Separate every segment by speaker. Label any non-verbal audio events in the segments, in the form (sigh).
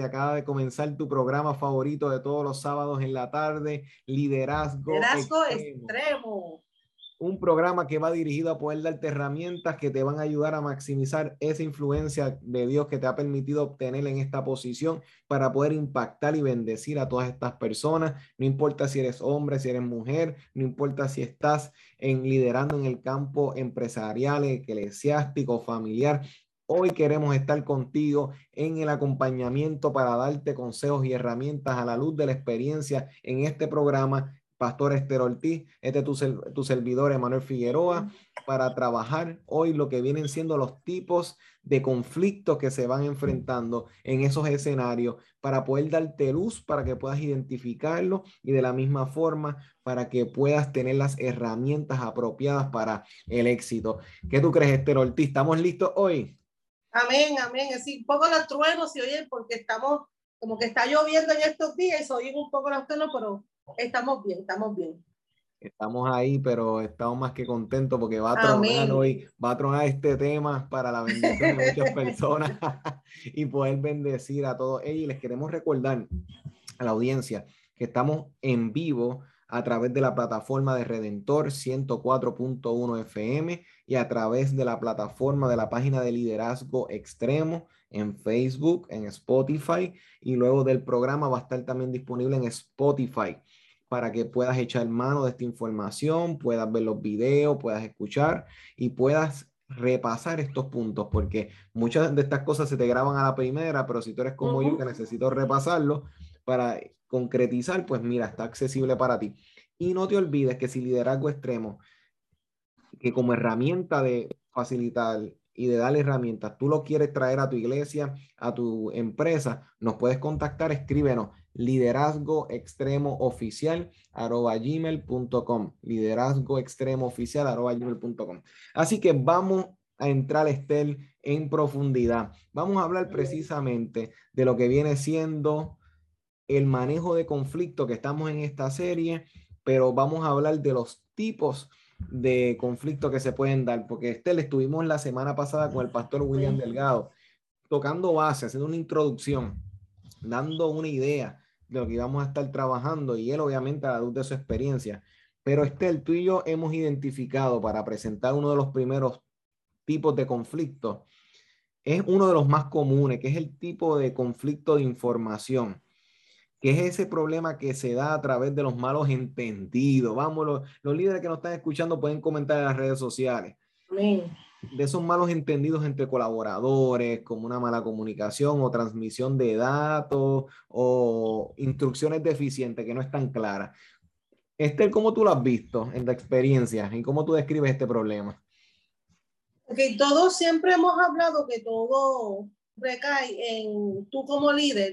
Speaker 1: Acaba de comenzar tu programa favorito de todos los sábados en la tarde, Liderazgo,
Speaker 2: Liderazgo extremo.
Speaker 1: Un programa que va dirigido a poder darte herramientas que te van a ayudar a maximizar esa influencia de Dios que te ha permitido obtener en esta posición para poder impactar y bendecir a todas estas personas. No importa si eres hombre, si eres mujer, no importa si estás en liderando en el campo empresarial, eclesiástico, familiar. Hoy queremos estar contigo en el acompañamiento para darte consejos y herramientas a la luz de la experiencia en este programa. Pastor Esther Ortiz, este es tu, tu servidor Emanuel Figueroa, para trabajar hoy lo que vienen siendo los tipos de conflictos que se van enfrentando en esos escenarios para poder darte luz, para que puedas identificarlo y de la misma forma para que puedas tener las herramientas apropiadas para el éxito. ¿Qué tú crees, Esther Ortiz? ¿Estamos listos hoy?
Speaker 2: Amén, amén. Es decir, un poco los truenos se oyen porque estamos, como que está lloviendo en estos días y se oyen un poco los truenos, pero estamos bien, estamos bien.
Speaker 1: Estamos ahí, pero estamos más que contentos porque va a tronar hoy, va a tronar este tema para la bendición de muchas (laughs) personas (laughs) y poder bendecir a todos ellos. Y les queremos recordar a la audiencia que estamos en vivo a través de la plataforma de Redentor 104.1 FM y a través de la plataforma de la página de liderazgo extremo en Facebook, en Spotify y luego del programa va a estar también disponible en Spotify para que puedas echar mano de esta información, puedas ver los videos, puedas escuchar y puedas repasar estos puntos, porque muchas de estas cosas se te graban a la primera, pero si tú eres como yo que necesito repasarlo para concretizar, pues mira, está accesible para ti. Y no te olvides que si liderazgo extremo, que como herramienta de facilitar y de darle herramientas, tú lo quieres traer a tu iglesia, a tu empresa, nos puedes contactar, escríbenos liderazgo extremo oficial arroba gmail.com liderazgo extremo oficial arroba gmail.com así que vamos a entrar Estel en profundidad. Vamos a hablar precisamente de lo que viene siendo el manejo de conflicto que estamos en esta serie, pero vamos a hablar de los tipos de conflicto que se pueden dar, porque este le estuvimos la semana pasada con el pastor William Delgado, tocando base, haciendo una introducción, dando una idea de lo que íbamos a estar trabajando y él obviamente a la luz de su experiencia. Pero Estel, tú y yo hemos identificado para presentar uno de los primeros tipos de conflicto, es uno de los más comunes, que es el tipo de conflicto de información que es ese problema que se da a través de los malos entendidos. Vamos, los, líderes que nos están escuchando pueden comentar en las redes sociales. De esos malos entendidos entre colaboradores, como una mala comunicación o transmisión de datos o instrucciones deficientes que no están claras. Esther, ¿cómo tú lo has visto en la experiencia y cómo tú describes este problema?
Speaker 2: Que todos siempre hemos hablado que todo recae en tú como líder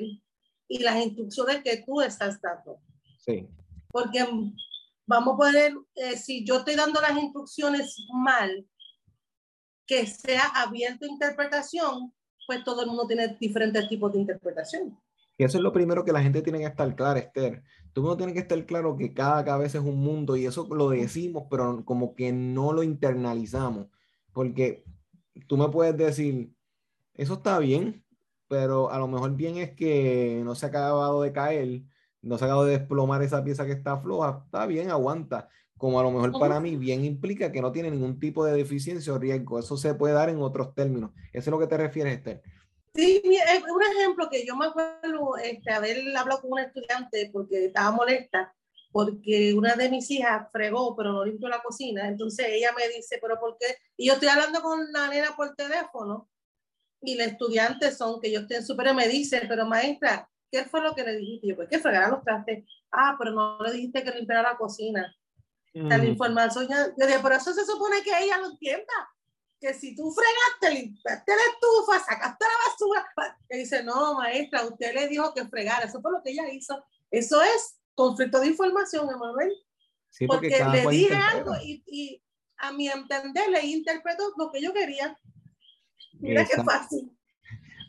Speaker 2: y las instrucciones que tú estás dando.
Speaker 1: Sí.
Speaker 2: Porque vamos a poner, eh, si yo estoy dando las instrucciones mal, que sea abierto a interpretación, pues todo el mundo tiene diferentes tipos de interpretación.
Speaker 1: Y eso es lo primero que la gente tiene que estar clara, Esther. Tú no tienes que estar claro que cada cabeza es un mundo y eso lo decimos, pero como que no lo internalizamos. Porque tú me puedes decir, eso está bien, pero a lo mejor bien es que no se ha acabado de caer, no se ha acabado de desplomar esa pieza que está floja, está bien, aguanta. Como a lo mejor para mí bien implica que no tiene ningún tipo de deficiencia o riesgo. Eso se puede dar en otros términos. ¿Eso es lo que te refieres, Esther?
Speaker 2: Sí, un ejemplo que yo me acuerdo este, haber hablado con una estudiante porque estaba molesta porque una de mis hijas fregó, pero no limpió la cocina. Entonces ella me dice, pero ¿por qué? Y yo estoy hablando con la nena por teléfono y los estudiantes son que yo estoy en superior me dice, pero maestra, ¿qué fue lo que le dijiste? Yo, pues que fregara los trastes. Ah, pero no le dijiste que limpiara la cocina. La mm. información, yo dije, por eso se supone que ella lo entienda. Que si tú fregaste, limpiaste la estufa, sacaste la basura, dice, no, maestra, usted le dijo que fregara. Eso fue lo que ella hizo. Eso es conflicto de información, Emanuel. Sí, porque, le dije algo y, y, a mi entender le interpretó lo que yo quería. Mira qué fácil.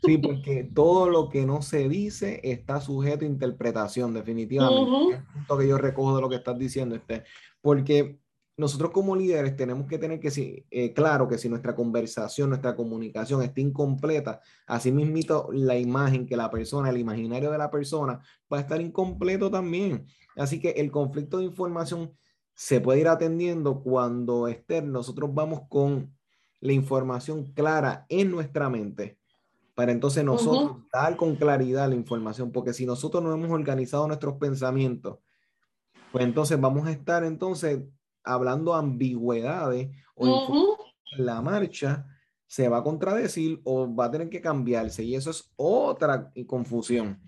Speaker 1: Sí, porque todo lo que no se dice está sujeto a interpretación, definitivamente. Es punto que yo recojo de lo que estás diciendo, este, porque nosotros como líderes tenemos que tener que si, eh, claro que si nuestra conversación, nuestra comunicación está incompleta, así mismito la imagen que la persona, el imaginario de la persona va a estar incompleto también. Así que el conflicto de información se puede ir atendiendo cuando Esther, nosotros vamos con la información clara en nuestra mente para entonces nosotros dar con claridad la información, porque si nosotros no hemos organizado nuestros pensamientos, pues entonces vamos a estar entonces hablando ambigüedades o la marcha se va a contradecir o va a tener que cambiarse y eso es otra confusión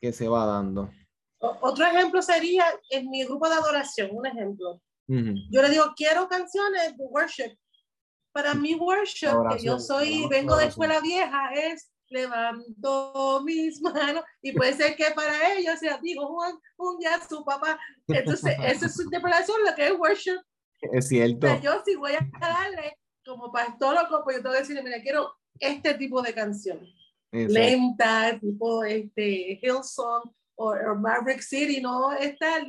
Speaker 1: que se va dando.
Speaker 2: Otro ejemplo sería en mi grupo de adoración, un ejemplo. Yo le digo, quiero canciones de worship para mi worship, que yo soy, vengo de escuela vieja, es levanto mis (laughs) manos y puede ser que para ellos sea digo Juan un día su papá. Entonces esa es su (laughs) interpretación lo que es worship.
Speaker 1: Es cierto.
Speaker 2: Yo si voy a darle como pastor o pues yo tengo que decirle mira quiero este tipo de canción. Lenta tipo este Hillsong o, o Maverick City no estar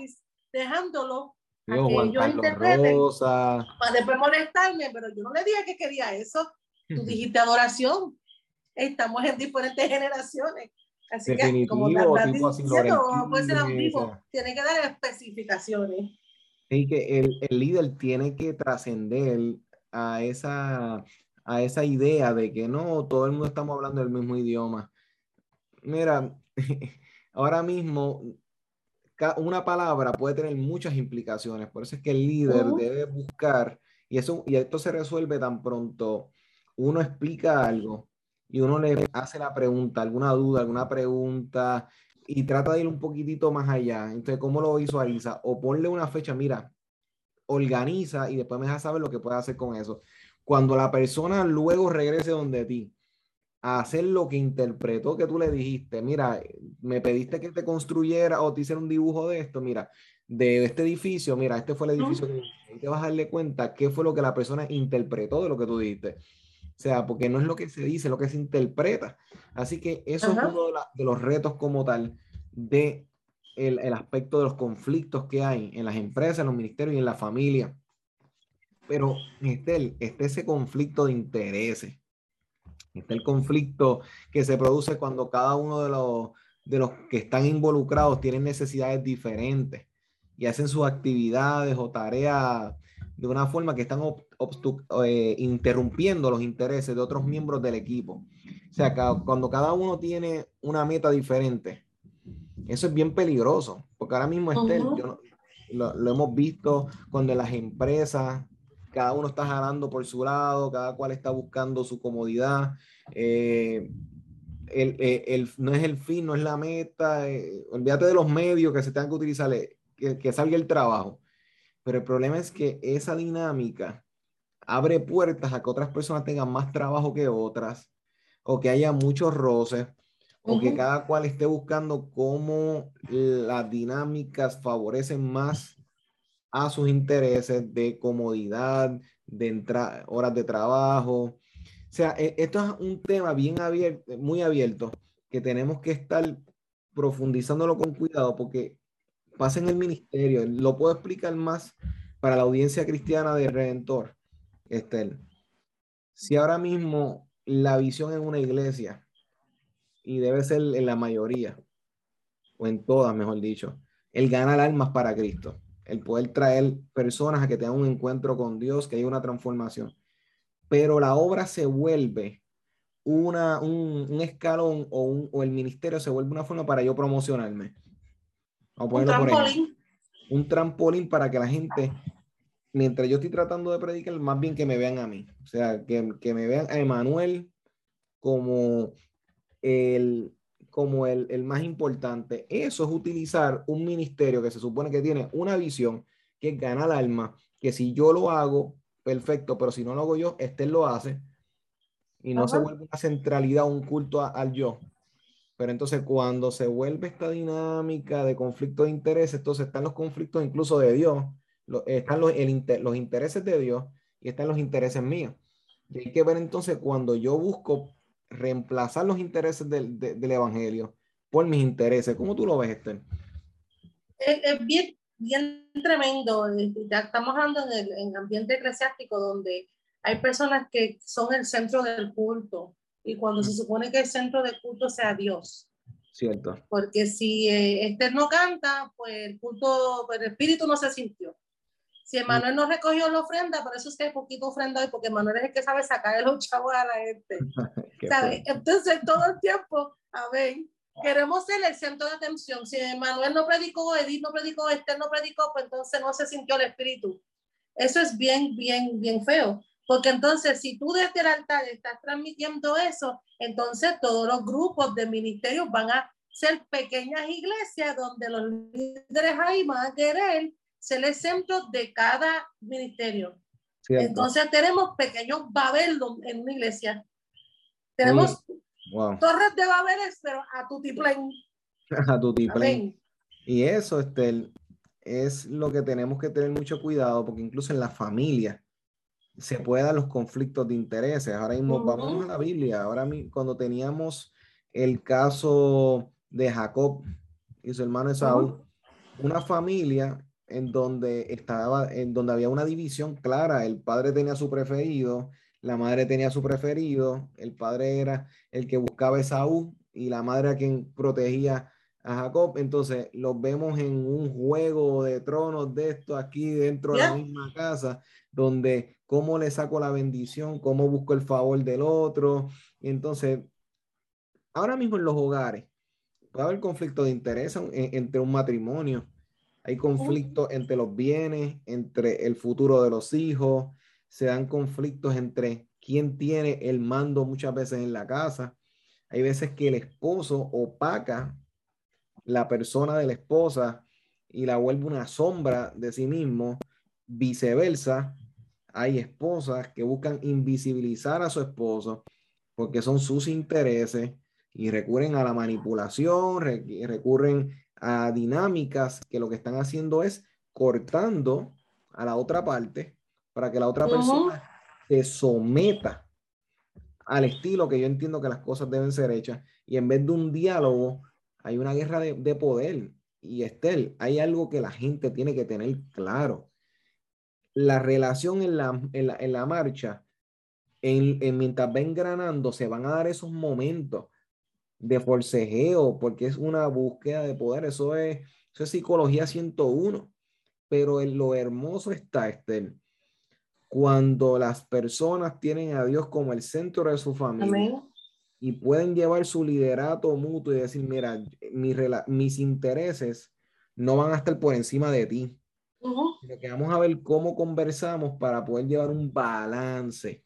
Speaker 2: dejándolo
Speaker 1: Juan Carlos Rosa.
Speaker 2: Para después molestarme, pero yo no le dije que quería eso. Tú dijiste adoración. Estamos en diferentes generaciones. Así que, como estás diciendo, puede ser ambiguo. Tiene que dar especificaciones.
Speaker 1: Y que el, el líder tiene que trascender a esa, a esa idea de que no, todo el mundo estamos hablando el mismo idioma. Mira, (laughs) ahora mismo una palabra puede tener muchas implicaciones, por eso es que el líder debe buscar, y, eso, y esto se resuelve tan pronto uno explica algo y uno le hace la pregunta, alguna duda, alguna pregunta, y trata de ir un poquitito más allá. Entonces, ¿cómo lo visualiza? O ponle una fecha, mira, organiza y después me deja saber lo que puede hacer con eso. Cuando la persona luego regrese donde ti, a hacer lo que interpretó que tú le dijiste. Mira, me pediste que te construyera o te hiciera un dibujo de esto. Mira, de este edificio, mira, este fue el edificio que te vas a darle cuenta qué fue lo que la persona interpretó de lo que tú dijiste. O sea, porque no es lo que se dice, lo que se interpreta. Así que eso es uno de, los retos como tal de el, el, aspecto de los conflictos que hay en las empresas, en los ministerios y en la familia. Pero, este, este ese conflicto de intereses Está el conflicto que se produce cuando cada uno de los, de los que están involucrados tienen necesidades diferentes y hacen sus actividades o tareas de una forma que están eh, interrumpiendo los intereses de otros miembros del equipo. O sea, cuando cada uno tiene una meta diferente, eso es bien peligroso, porque ahora mismo, Estel, lo, lo, hemos visto cuando las empresas cada uno está jalando por su lado, cada cual está buscando su comodidad. Eh, el, eh, el, no es el fin, no es la meta. Eh, olvídate de los medios que se tengan que utilizar, que, que salga el trabajo. Pero el problema es que esa dinámica abre puertas a que otras personas tengan más trabajo que otras, o que haya muchos roces, o que cada cual esté buscando cómo las dinámicas favorecen más a sus intereses de comodidad, de horas de trabajo. O sea, e, esto es un tema bien abierto, muy abierto, que tenemos que estar profundizándolo con cuidado porque pasa en el ministerio. Lo puedo explicar más para la audiencia cristiana de Redentor, Estel. Si ahora mismo la visión en una iglesia, y debe ser en la mayoría, o en todas, mejor dicho, el ganar almas para Cristo el poder traer personas a que tengan un encuentro con Dios, que haya una transformación. Pero la obra se vuelve una, un, escalón o, el ministerio se vuelve una forma para yo promocionarme.
Speaker 2: un trampolín.
Speaker 1: un trampolín para que la gente, mientras yo estoy tratando de predicar, más bien que me vean a mí. O sea, que, que me vean a Emanuel como el, como el, el, más importante. Eso es utilizar un ministerio que se supone que tiene una visión, que gana el alma, que si yo lo hago, perfecto, pero si no lo hago yo, este lo hace y no se vuelve una centralidad, un culto al yo, Pero entonces cuando se vuelve esta dinámica de conflicto de intereses, entonces están los conflictos incluso de Dios, están los, los intereses de Dios y están los intereses míos. Y hay que ver entonces cuando yo busco reemplazar los intereses del, del Evangelio por mis intereses. ¿Cómo tú lo ves, Esther?
Speaker 2: Es, bien, bien tremendo. Ya estamos hablando en el en ambiente eclesiástico donde hay personas que son el centro del culto y cuando se supone que el centro del culto sea Dios.
Speaker 1: Cierto.
Speaker 2: Porque si eh, Esther no canta, pues el culto, pues el espíritu no se sintió. Si Emanuel no recogió la ofrenda, por eso es que hay poquito ofrenda hoy, porque Emanuel es el que sabe sacar los chavos a la gente. (laughs) Entonces, todo el tiempo, a ver, queremos ser el centro de atención. Si Emanuel no predicó, Edith no predicó, Esther no predicó, pues entonces no se sintió el espíritu. Eso es bien, bien, bien feo. Porque entonces, si tú desde el altar estás transmitiendo eso, entonces todos los grupos de ministerios van a ser pequeñas iglesias donde los líderes ahí van a querer ser el centro de cada ministerio. Entonces tenemos pequeños Babel en una iglesia. Tenemos torres de Babel, pero a tu tiplén. (laughs)
Speaker 1: a tu tiplén. Y eso, Estel, es lo que tenemos que tener mucho cuidado, porque incluso en la familia se pueden dar los conflictos de intereses. Ahora mismo vamos a la Biblia. Ahora cuando teníamos el caso de Jacob y su hermano Esaú, una familia en donde estaba, en donde había una división clara. El padre tenía su preferido, la madre tenía su preferido, el padre era el que buscaba a Esaú y la madre a quien protegía a Jacob. Entonces los vemos en un juego de tronos de esto aquí dentro de la misma casa, donde cómo le saco la bendición, cómo busco el favor del otro. Entonces, ahora mismo en los hogares puede haber conflicto de interés entre un matrimonio hay conflictos entre los bienes, entre el futuro de los hijos, se dan conflictos entre quién tiene el mando muchas veces en la casa. Hay veces que el esposo opaca la persona de la esposa y la vuelve una sombra de sí mismo. Viceversa, hay esposas que buscan invisibilizar a su esposo porque son sus intereses y recurren a la manipulación, recurren a dinámicas que lo que están haciendo es cortando a la otra parte para que la otra persona se someta al estilo que yo entiendo que las cosas deben ser hechas. Y en vez de un diálogo, hay una guerra de, poder. Y Estel, hay algo que la gente tiene que tener claro. La relación en la, en la, marcha, en, en, mientras va engranando, se van a dar esos momentos de forcejeo, porque es una búsqueda de poder, eso es, eso es psicología 101, pero en lo hermoso está, Esther, cuando las personas tienen a Dios como el centro de su familia y pueden llevar su liderato mutuo y decir, mira, mis intereses no van a estar por encima de ti. que vamos a ver cómo conversamos para poder llevar un balance.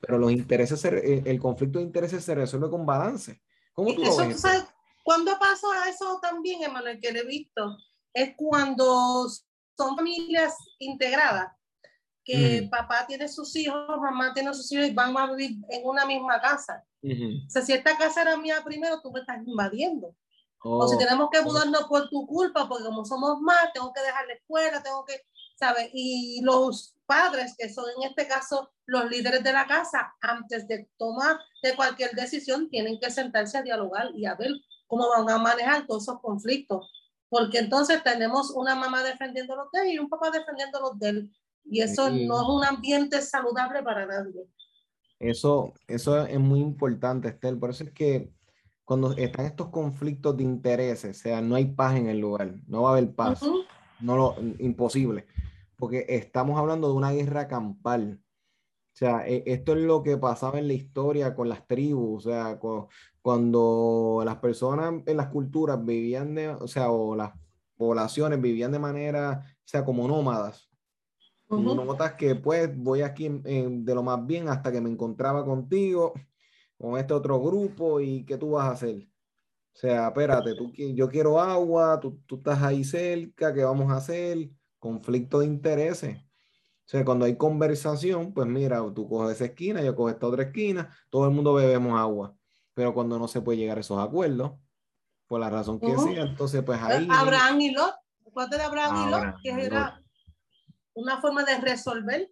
Speaker 1: Pero los intereses, el conflicto de intereses se resuelve con balance. ¿Cómo tú eso,
Speaker 2: sabes, cuando pasa eso también, Emanuel, que le he visto, es cuando son familias integradas, que papá tiene sus hijos, mamá tiene sus hijos y van a vivir en una misma casa. O sea, si esta casa era mía primero, tú me estás invadiendo. o si oh, tenemos que mudarnos por tu culpa, porque como somos más, tengo que dejar la escuela, tengo que, ¿sabes? Y los padres, que son en este caso los líderes de la casa, antes de tomar de cualquier decisión, tienen que sentarse a dialogar y a ver cómo van a manejar todos esos conflictos. Porque entonces tenemos una mamá defendiendo los de él y un papá defendiendo los de él. Y eso no es un ambiente saludable para nadie.
Speaker 1: Eso, eso es muy importante, Estel. Por eso es que cuando están estos conflictos de intereses, o sea, no hay paz en el lugar, no va a haber paz, no lo, imposible porque estamos hablando de una guerra campal. O sea, e, esto es lo que pasaba en la historia con las tribus, o sea, cuando las personas en las culturas vivían de, o sea, o las poblaciones vivían de manera, o sea, como nómadas. Uh Notas que pues voy aquí de lo más bien hasta que me encontraba contigo, con este otro grupo y ¿qué tú vas a hacer? O sea, espérate, tú, yo quiero agua, tú, tú estás ahí cerca, ¿qué vamos a hacer? conflicto de intereses. O sea, cuando hay conversación, pues mira, tú coges esa esquina, yo cojo esta otra esquina, todo el mundo bebemos agua. Pero cuando no se puede llegar a esos acuerdos, por la razón que sea. Entonces, pues ahí.
Speaker 2: Abraham y Lot, ¿cuánto de Abraham y Lot? Que era una forma de resolver.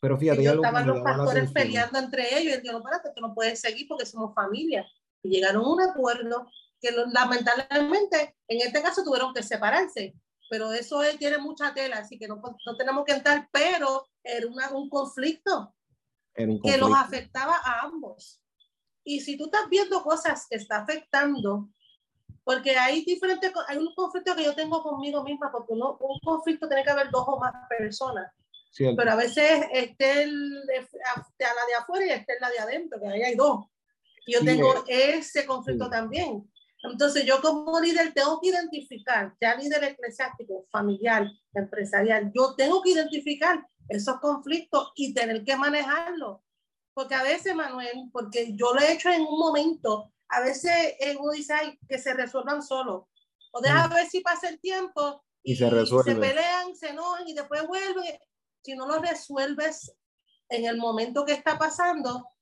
Speaker 1: Pero fíjate,
Speaker 2: estaban los pastores peleando entre ellos y no, espérate, tú no puedes seguir porque somos familia. Llegaron a un acuerdo que lamentablemente en este caso tuvieron que separarse, pero eso tiene mucha tela, así que no, no tenemos que entrar, pero era un, conflicto que los afectaba a ambos. Y si tú estás viendo cosas que está afectando, porque hay diferentes, hay un conflicto que yo tengo conmigo misma, porque uno, un conflicto tiene que haber dos o más personas. Pero a veces esté el, la de afuera y esté la de adentro, que ahí hay dos. Yo tengo ese conflicto también. Entonces yo como líder tengo que identificar, ya líder eclesiástico, familiar, empresarial, yo tengo que identificar esos conflictos y tener que manejarlos. Porque a veces, Manuel, porque yo lo he hecho en un momento, a veces uno dice que se resuelvan solos. O deja mm. ver si pasa el tiempo
Speaker 1: y, se, resuelven.
Speaker 2: se pelean, se enojan y después vuelven. Si no lo resuelves en el momento que está pasando,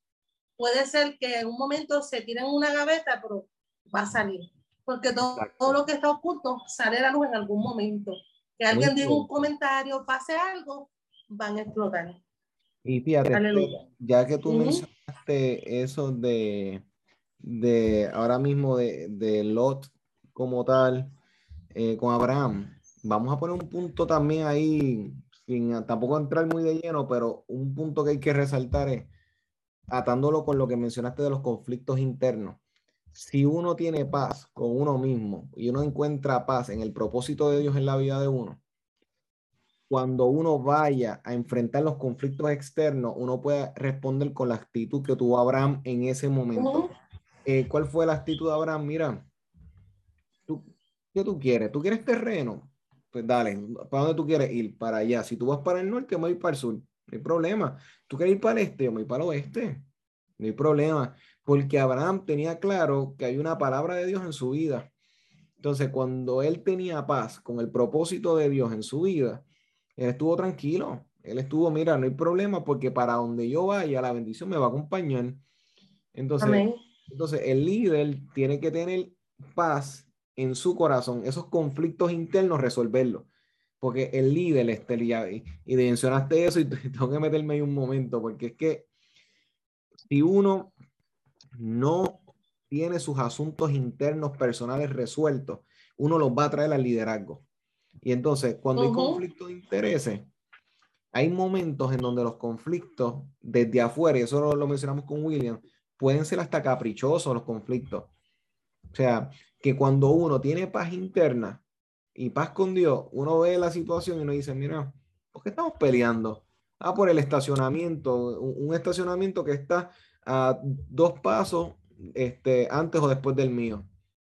Speaker 2: puede ser que en un momento se tiren una gaveta, pero va a salir. Porque todo, todo, lo que está oculto sale a la luz en algún momento. Que alguien diga un comentario, pase algo, van a explotar.
Speaker 1: Y fíjate, ya que tú mencionaste eso de, de ahora mismo de, de Lot como tal, eh, con Abraham, vamos a poner un punto también ahí, sin tampoco entrar muy de lleno, pero un punto que hay que resaltar es, atándolo con lo que mencionaste de los conflictos internos si uno tiene paz con uno mismo y uno encuentra paz en el propósito de Dios en la vida de uno, cuando uno vaya a enfrentar los conflictos externos, uno puede responder con la actitud que tuvo Abraham en ese momento. Eh, ¿Cuál fue la actitud de Abraham? Mira, ¿tú, ¿qué tú quieres? ¿Tú quieres terreno? Pues dale, ¿para dónde tú quieres ir? Para allá. Si tú vas para el norte, me voy para el sur. No hay problema. ¿Tú quieres ir para el este? Yo me voy para el oeste. No hay problema porque Abraham tenía claro que hay una palabra de Dios en su vida. Entonces, cuando él tenía paz con el propósito de Dios en su vida, él estuvo tranquilo. Él estuvo, mira, no hay problema porque para donde yo vaya, la bendición me va a acompañar. Entonces, entonces el líder tiene que tener paz en su corazón, esos conflictos internos resolverlos. Porque el líder, este, y, y mencionaste eso y (laughs) tengo que meterme ahí un momento, porque es que si uno no tiene sus asuntos internos personales resueltos, uno los va a traer al liderazgo. Y entonces, cuando hay conflicto de intereses, hay momentos en donde los conflictos desde afuera, y eso lo, lo, mencionamos con William, pueden ser hasta caprichosos los conflictos. O sea, que cuando uno tiene paz interna y paz con Dios, uno ve la situación y uno dice, mira, ¿por qué estamos peleando? Ah, por el estacionamiento, un estacionamiento que está a dos pasos este, antes o después del mío.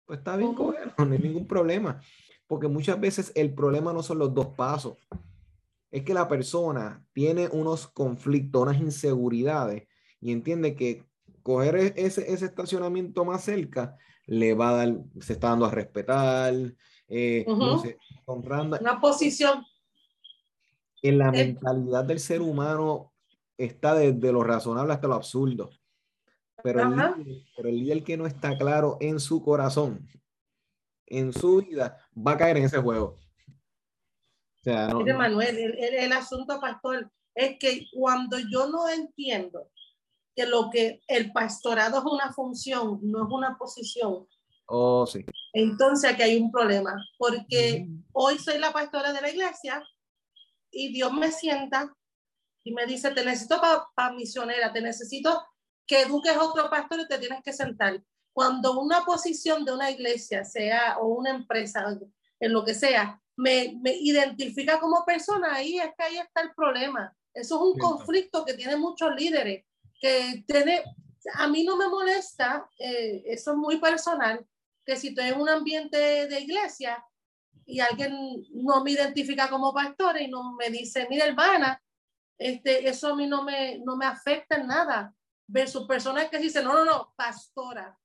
Speaker 1: Pues está bien, no hay ningún problema. Porque muchas veces el problema no son los dos pasos. Es que la persona tiene unos conflictos, unas inseguridades y entiende que coger e-, ese, ese estacionamiento más cerca le va a dar, se está dando a respetar, eh.
Speaker 2: Una posición.
Speaker 1: En la mentalidad del ser humano está desde lo razonable hasta lo absurdo. Pero el, líder, pero el líder que no está claro en su corazón, en su vida, va a caer en ese juego.
Speaker 2: O sea, no, Manuel, el, el, asunto, pastor, es que cuando yo no entiendo que lo que el pastorado es una función, no es una posición.
Speaker 1: Oh, sí.
Speaker 2: Entonces aquí hay un problema, porque hoy soy la pastora de la iglesia y Dios me sienta y me dice, te necesito para misionera, te necesito que eduques a otro pastor y te tienes que sentar. Cuando una posición de una iglesia, sea o una empresa, en lo que sea, me, me identifica como persona, ahí es que ahí está el problema. Eso es un conflicto que tiene muchos líderes, que tiene, a mí no me molesta, eh, eso es muy personal, que si estoy en un ambiente de iglesia y alguien no me identifica como pastor y no me dice, mira hermana, este, eso a mí no me, no me afecta en nada versus personas que dicen, no, no, no, pastora,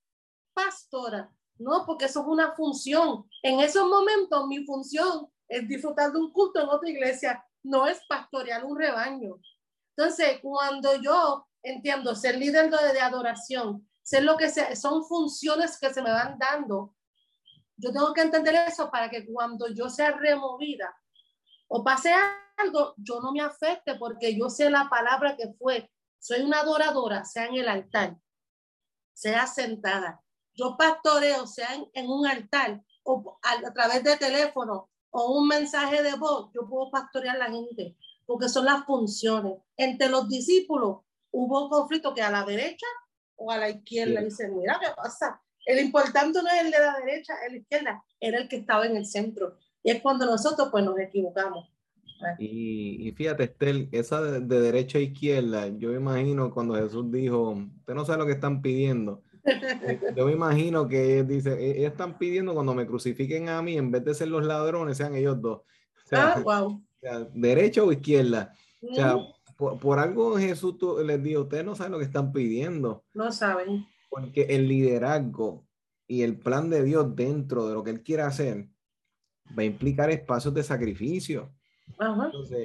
Speaker 2: pastora. No, porque eso es una función. En esos momentos mi función es disfrutar de un culto en otra iglesia, no es pastorear un rebaño. Entonces, cuando yo entiendo ser líder de, adoración, ser lo que son funciones que se me van dando Yo tengo que entender eso para que cuando yo sea removida o pase algo, yo no me afecte porque yo sé la palabra que fue. Soy una adoradora, sea en el altar, sea sentada. Yo pastoreo, sea en, un altar o a, través de teléfono o un mensaje de voz, yo puedo pastorear a la gente porque son las funciones. Entre los discípulos hubo conflicto que a la derecha o a la izquierda. Dicen, mira, ¿qué pasa? El importante no es el de la derecha, el de la izquierda, era el que estaba en el centro. Y es cuando nosotros pues nos equivocamos.
Speaker 1: Y, y, fíjate, Estel, esa de, derecha a izquierda, yo me imagino cuando Jesús dijo, usted no sabe lo que están pidiendo. (laughs) yo me imagino que dice, e, ellos están pidiendo cuando me crucifiquen a mí, en vez de ser los ladrones, sean ellos dos.
Speaker 2: ah, wow. (laughs)
Speaker 1: O sea, derecha o izquierda. O sea, por, algo Jesús les dijo, ustedes no saben lo que están pidiendo.
Speaker 2: No saben.
Speaker 1: Porque el liderazgo y el plan de Dios dentro de lo que Él quiere hacer va a implicar espacios de sacrificio.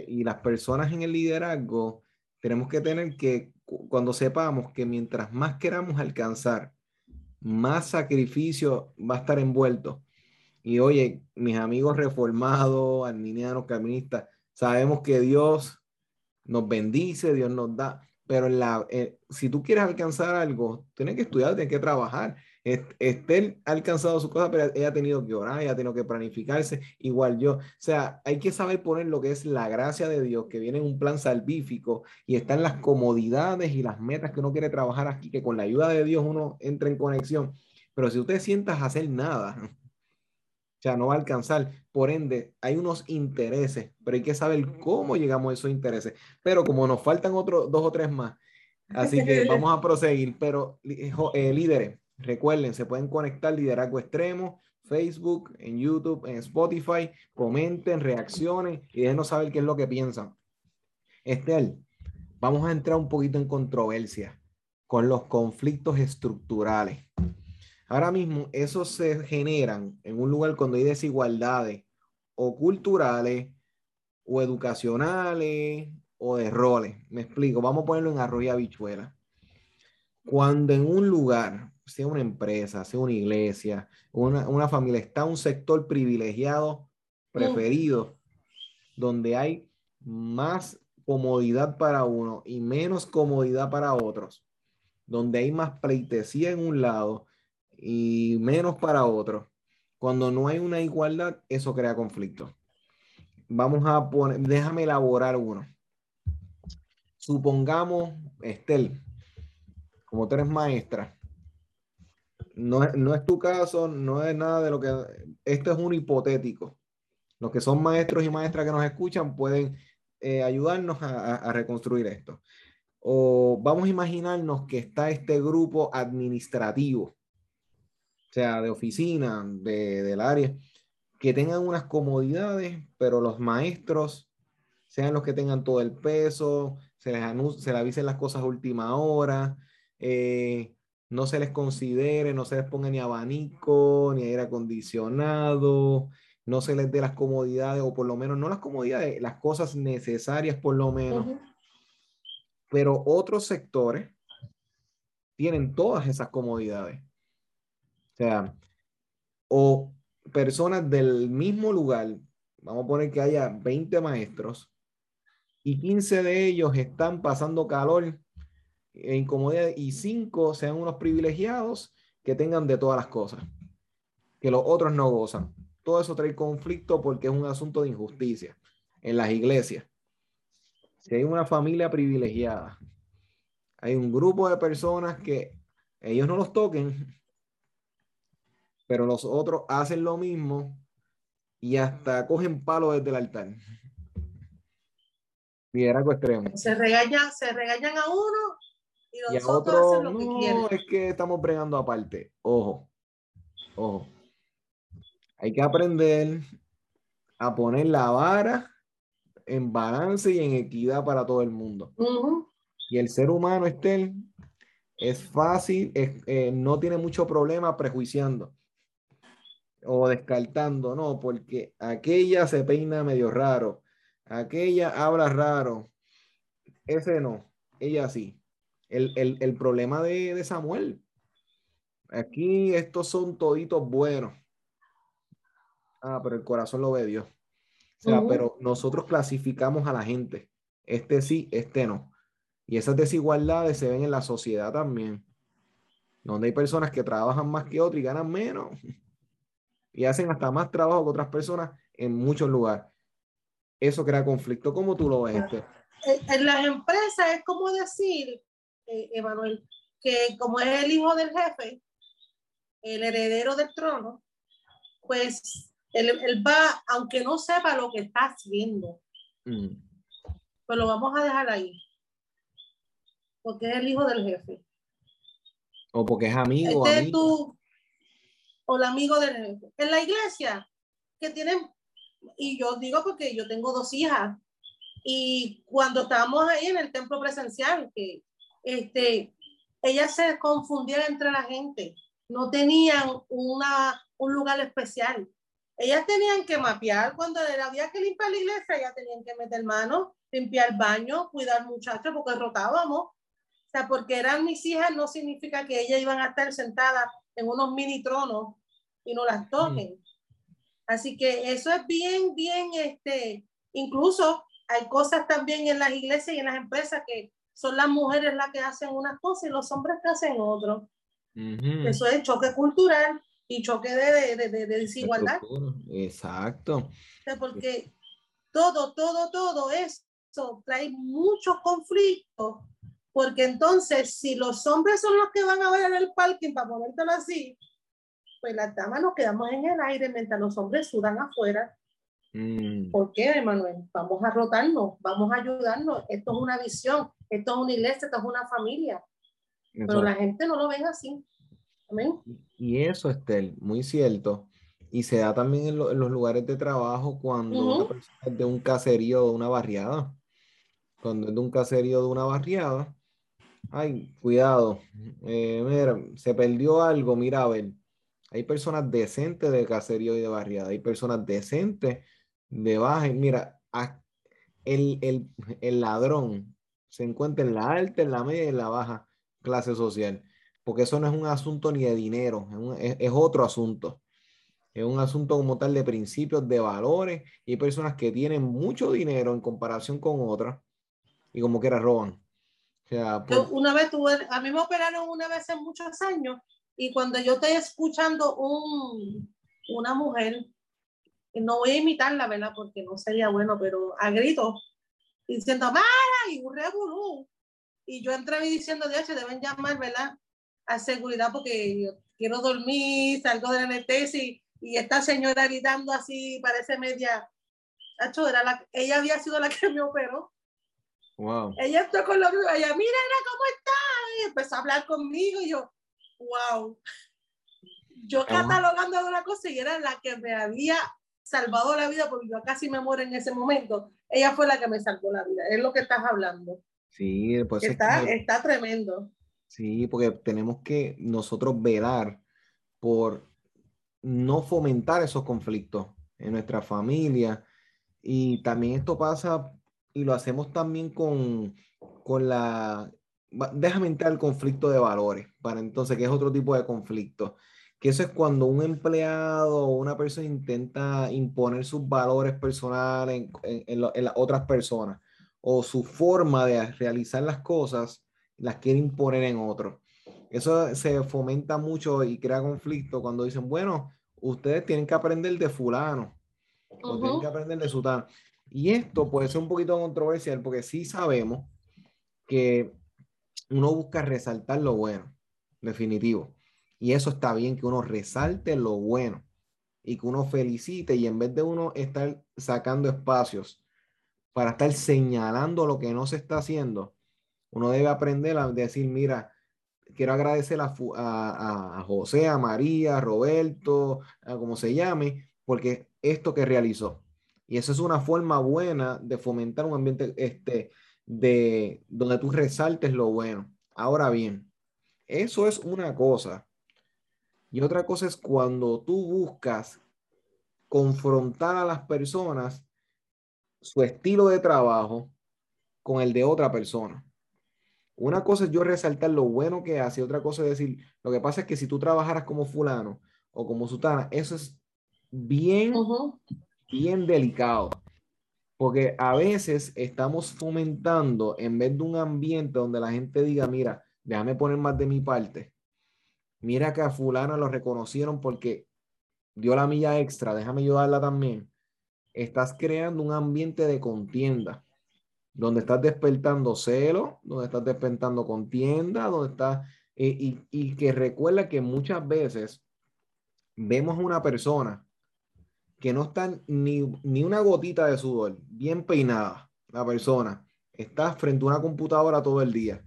Speaker 1: y las personas en el liderazgo tenemos que tener que, cuando sepamos que mientras más queramos alcanzar, más sacrificio va a estar envuelto. Y oye, mis amigos reformados, arminianos, caministas, sabemos que Dios nos bendice, Dios nos da, pero la, eh, si tú quieres alcanzar algo, tienes que estudiar, tienes que trabajar. Estel ha alcanzado su cosa, pero ella ha tenido que orar, ella ha tenido que planificarse, igual yo. O sea, hay que saber poner lo que es la gracia de Dios, que viene en un plan salvífico y está en las comodidades y las metas que uno quiere trabajar aquí, que con la ayuda de Dios uno entra en conexión. Pero si usted sientas hacer nada, o sea, no va a alcanzar. Por ende, hay unos intereses, pero hay que saber cómo llegamos a esos intereses. Pero como nos faltan otros dos o tres más, así (laughs) que vamos a proseguir. Pero eh, líderes, recuerden, se pueden conectar Liderazgo Extremo, Facebook, en YouTube, en Spotify. Comenten, reaccionen y déjenos saber qué es lo que piensan. Estel, vamos a entrar un poquito en controversia con los conflictos estructurales. Ahora mismo, esos se generan en un lugar cuando hay desigualdades o culturales o educacionales o de roles. Me explico, vamos a ponerlo en arroyo y habichuela. Cuando en un lugar, sea una empresa, sea una iglesia, una, una familia, está un sector privilegiado, preferido, donde hay más comodidad para uno y menos comodidad para otros, donde hay más pleitesía en un lado y menos para otros. Cuando no hay una igualdad, eso crea conflicto. Vamos a poner, déjame elaborar uno. Supongamos, Estel, como tú eres maestra, no, no es tu caso, no es nada de lo que, esto es un hipotético. Los que son maestros y maestras que nos escuchan pueden eh, ayudarnos a, a reconstruir esto. O vamos a imaginarnos que está este grupo administrativo o sea, de oficina, de, del área, que tengan unas comodidades, pero los maestros sean los que tengan todo el peso, se les, se les avisen las cosas a última hora, eh, no se les considere, no se les ponga ni abanico, ni aire acondicionado, no se les dé las comodidades, o por lo menos no las comodidades, las cosas necesarias por lo menos. Pero otros sectores tienen todas esas comodidades sea, o personas del mismo lugar, vamos a poner que haya 20 maestros y 15 de ellos están pasando calor e incomodidad y 5 sean unos privilegiados que tengan de todas las cosas, que los otros no gozan. Todo eso trae conflicto porque es un asunto de injusticia en las iglesias. Si hay una familia privilegiada, hay un grupo de personas que ellos no los toquen, pero los otros hacen lo mismo y hasta cogen palo desde el altar. Liderazgo extremo.
Speaker 2: Se regañan, se regañan a uno y los otros hacen lo que quieren.
Speaker 1: Es que estamos bregando aparte. Ojo, ojo. Hay que aprender a poner la vara en balance y en equidad para todo el mundo. Y el ser humano, Estel, es fácil, eh, no tiene mucho problema prejuiciando o descartando, no, porque aquella se peina medio raro, aquella habla raro, ese no, ella sí. El, problema de, Samuel, aquí estos son toditos buenos, Ah, pero el corazón lo ve Dios. O sea, pero nosotros clasificamos a la gente. Este sí, este no. Y esas desigualdades se ven en la sociedad también. Donde hay personas que trabajan más que otras y ganan menos. Y hacen hasta más trabajo que otras personas en muchos lugares. Eso crea conflicto. ¿Cómo tú lo ves? Este?
Speaker 2: En las empresas es como decir, eh, Emanuel, que como es el hijo del jefe, el heredero del trono, pues él, va, aunque no sepa lo que está haciendo, mm. pues lo vamos a dejar ahí. Porque es el hijo del jefe.
Speaker 1: O porque es amigo. Este
Speaker 2: o el amigo jefe. En la iglesia, que tienen, y yo digo porque yo tengo dos hijas, y cuando estábamos ahí en el templo presencial, que este, ellas se confundían entre la gente, no tenían una, un lugar especial. Ellas tenían que mapear cuando había que limpiar la iglesia, ellas tenían que meter mano, limpiar baño, cuidar muchachos, porque rotábamos. O sea, porque eran mis hijas no significa que ellas iban a estar sentadas en unos mini tronos y no las toquen. Así que eso es bien, bien, este, incluso hay cosas también en las iglesias y en las empresas que son las mujeres las que hacen unas cosas y los hombres que hacen otro. Eso es choque cultural y choque de, de, de, desigualdad.
Speaker 1: Exacto.
Speaker 2: porque todo, todo, todo eso trae muchos conflictos, porque entonces si los hombres son los que van a ver el parking, para ponértelo así, pues las damas nos quedamos en el aire mientras los hombres sudan afuera Mm. ¿Por qué, Emanuel? Vamos a rotarnos, vamos a ayudarnos. Esto es una visión, esto es una iglesia, esto es una familia. Pero la gente no lo ve así. Amén.
Speaker 1: Y eso, Estel, muy cierto. Y se da también en, los lugares de trabajo cuando una persona es de un caserío o de una barriada. Cuando es de un caserío de una barriada, ay, cuidado, eh, mira, se perdió algo, mira, a ver, hay personas decentes de caserío y de barriada, hay personas decentes de baja. Mira, el, ladrón se encuentra en la alta, en la media y en la baja clase social, porque eso no es un asunto ni de dinero, es, otro asunto. Es un asunto como tal de principios, de valores, y hay personas que tienen mucho dinero en comparación con otras y como que era roban.
Speaker 2: Pues una vez tuve, a mí me operaron una vez en muchos años y cuando yo estoy escuchando un, una mujer no voy a imitarla, ¿verdad? Porque no sería bueno, pero a gritos, diciendo, ¡Mara! Y un revolú. Y yo entré diciendo, de hecho, deben llamar, ¿verdad? A seguridad porque yo quiero dormir, salgo de la anestesia y, esta señora gritando así, parece media. Hacho, era la, ella había sido la que me operó. Wow. Ella estuvo con los ella, mira, ¿cómo está? Y empezó a hablar conmigo y yo, wow. Yo catalogando de una cosa y era la que me había salvado la vida porque yo casi me muero en ese momento. Ella fue la que me salvó la vida. Es lo que estás hablando.
Speaker 1: Sí, pues
Speaker 2: está, está tremendo.
Speaker 1: Sí, porque tenemos que nosotros velar por no fomentar esos conflictos en nuestra familia. Y también esto pasa y lo hacemos también con, con la... Déjame entrar el conflicto de valores, para entonces, que es otro tipo de conflicto que eso es cuando un empleado o una persona intenta imponer sus valores personales en, las otras personas o su forma de realizar las cosas las quiere imponer en otros. Eso se fomenta mucho y crea conflicto cuando dicen, bueno, ustedes tienen que aprender de fulano o tienen que aprender de sutano. Y esto puede ser un poquito controversial porque sí sabemos que uno busca resaltar lo bueno, definitivo. Y eso está bien que uno resalte lo bueno y que uno felicite y en vez de uno estar sacando espacios para estar señalando lo que no se está haciendo, uno debe aprender a decir, mira, quiero agradecer a, a, José, a María, a Roberto, a como se llame, porque esto que realizó. Y eso es una forma buena de fomentar un ambiente este, de, donde tú resaltes lo bueno. Ahora bien, eso es una cosa. Y otra cosa es cuando tú buscas confrontar a las personas su estilo de trabajo con el de otra persona. Una cosa es yo resaltar lo bueno que hace, otra cosa es decir, lo que pasa es que si tú trabajaras como fulano o como sutana, eso es bien, bien delicado. Porque a veces estamos fomentando, en vez de un ambiente donde la gente diga, mira, déjame poner más de mi parte. Mira que a fulana lo reconocieron porque dio la milla extra, déjame ayudarla también. Estás creando un ambiente de contienda, donde estás despertando celo, donde estás despertando contienda, donde estás... Eh, y, y que recuerda que muchas veces vemos a una persona que no está ni, ni una gotita de sudor, bien peinada la persona, está frente a una computadora todo el día.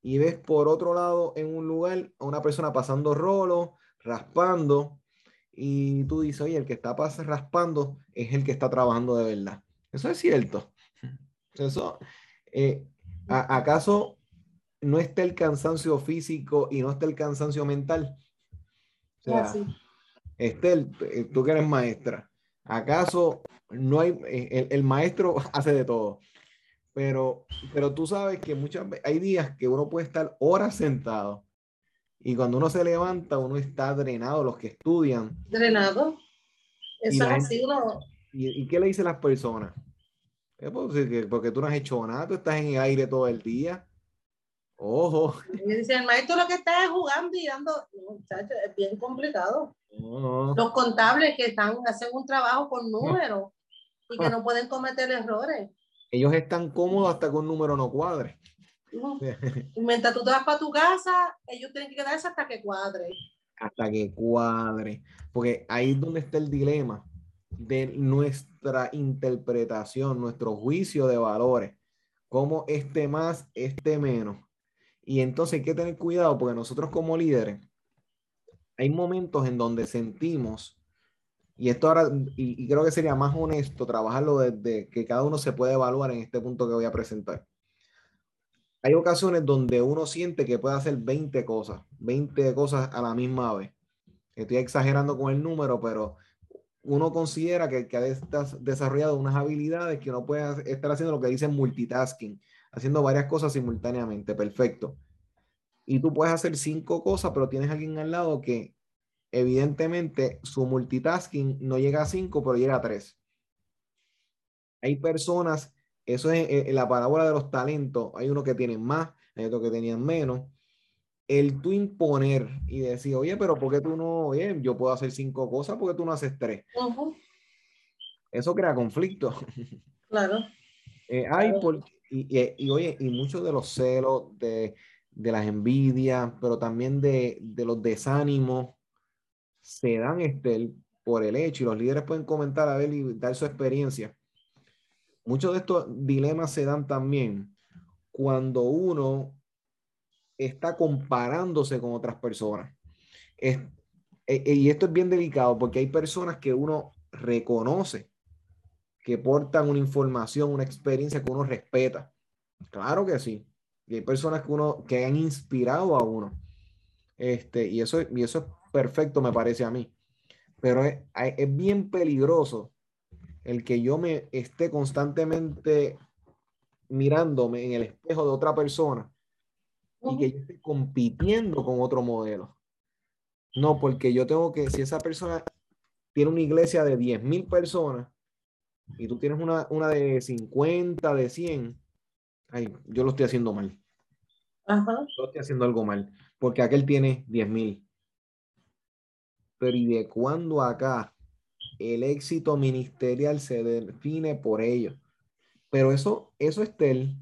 Speaker 1: Y ves por otro lado en un lugar a una persona pasando rolo, raspando, y tú dices, oye, el que está raspando es el que está trabajando de verdad. Eso es cierto. Eso, eh, ¿acaso no está el cansancio físico y no está el cansancio mental? Sea, Estel, eh, tú que eres maestra, ¿acaso no hay, eh, el, maestro (laughs) hace de todo? Pero, pero tú sabes que muchas hay días que uno puede estar horas sentado y cuando uno se levanta, uno está drenado, los que estudian.
Speaker 2: Drenado. Eso es así,
Speaker 1: ¿Y, qué le dicen las personas? Pues, porque tú no has hecho nada, tú estás en el aire todo el día. Ojo.
Speaker 2: dice, el maestro lo que está es jugando y dando, muchachos, es bien complicado. Los contables que están, hacen un trabajo con (laughs) números y que no pueden cometer errores.
Speaker 1: Ellos están cómodos hasta que un número no cuadre. (laughs)
Speaker 2: mientras tú te vas para tu casa, ellos tienen que quedarse hasta que cuadre.
Speaker 1: Hasta que cuadre. Porque ahí es donde está el dilema de nuestra interpretación, nuestro juicio de valores. Como este más, este menos. Y entonces hay que tener cuidado porque nosotros como líderes, hay momentos en donde sentimos, y esto ahora, y, creo que sería más honesto trabajarlo desde que cada uno se puede evaluar en este punto que voy a presentar. Hay ocasiones donde uno siente que puede hacer 20 cosas, 20 cosas a la misma vez. Estoy exagerando con el número, pero uno considera que, que ha desarrollado unas habilidades que uno puede estar haciendo lo que dicen multitasking haciendo varias cosas simultáneamente. Perfecto. Y tú puedes hacer cinco cosas, pero tienes a alguien al lado que evidentemente su multitasking no llega a cinco, pero llega a tres. Hay personas, eso es en la parábola de los talentos, hay uno que tienen más, hay otro que tenían menos. El tú imponer y decir, oye, pero ¿por qué tú no, oye, yo puedo hacer cinco cosas, ¿por qué tú no haces tres? Eso crea conflicto. (laughs)
Speaker 2: Claro.
Speaker 1: Eh, hay, porque y, oye, y muchos de los celos, de, las envidias, pero también de, los desánimos, se dan, Estel, por el hecho, y los líderes pueden comentar a ver y dar su experiencia. Muchos de estos dilemas se dan también cuando uno está comparándose con otras personas. Es, e, e, y esto es bien delicado porque hay personas que uno reconoce que portan una información, una experiencia que uno respeta. Claro que sí. Y hay personas que uno que han inspirado a uno. Este, y eso, y eso es perfecto, me parece a mí. Pero es, es bien peligroso el que yo me esté constantemente mirándome en el espejo de otra persona y que yo esté compitiendo con otro modelo. No, porque yo tengo que, si esa persona tiene una iglesia de 10 mil personas, y tú tienes una, una de 50, de 100, ay, yo lo estoy haciendo mal. Ajá. Yo estoy haciendo algo mal, porque aquel tiene 10 mil. Pero ¿y de cuándo acá el éxito ministerial se define por ello? Pero eso, eso, Estel,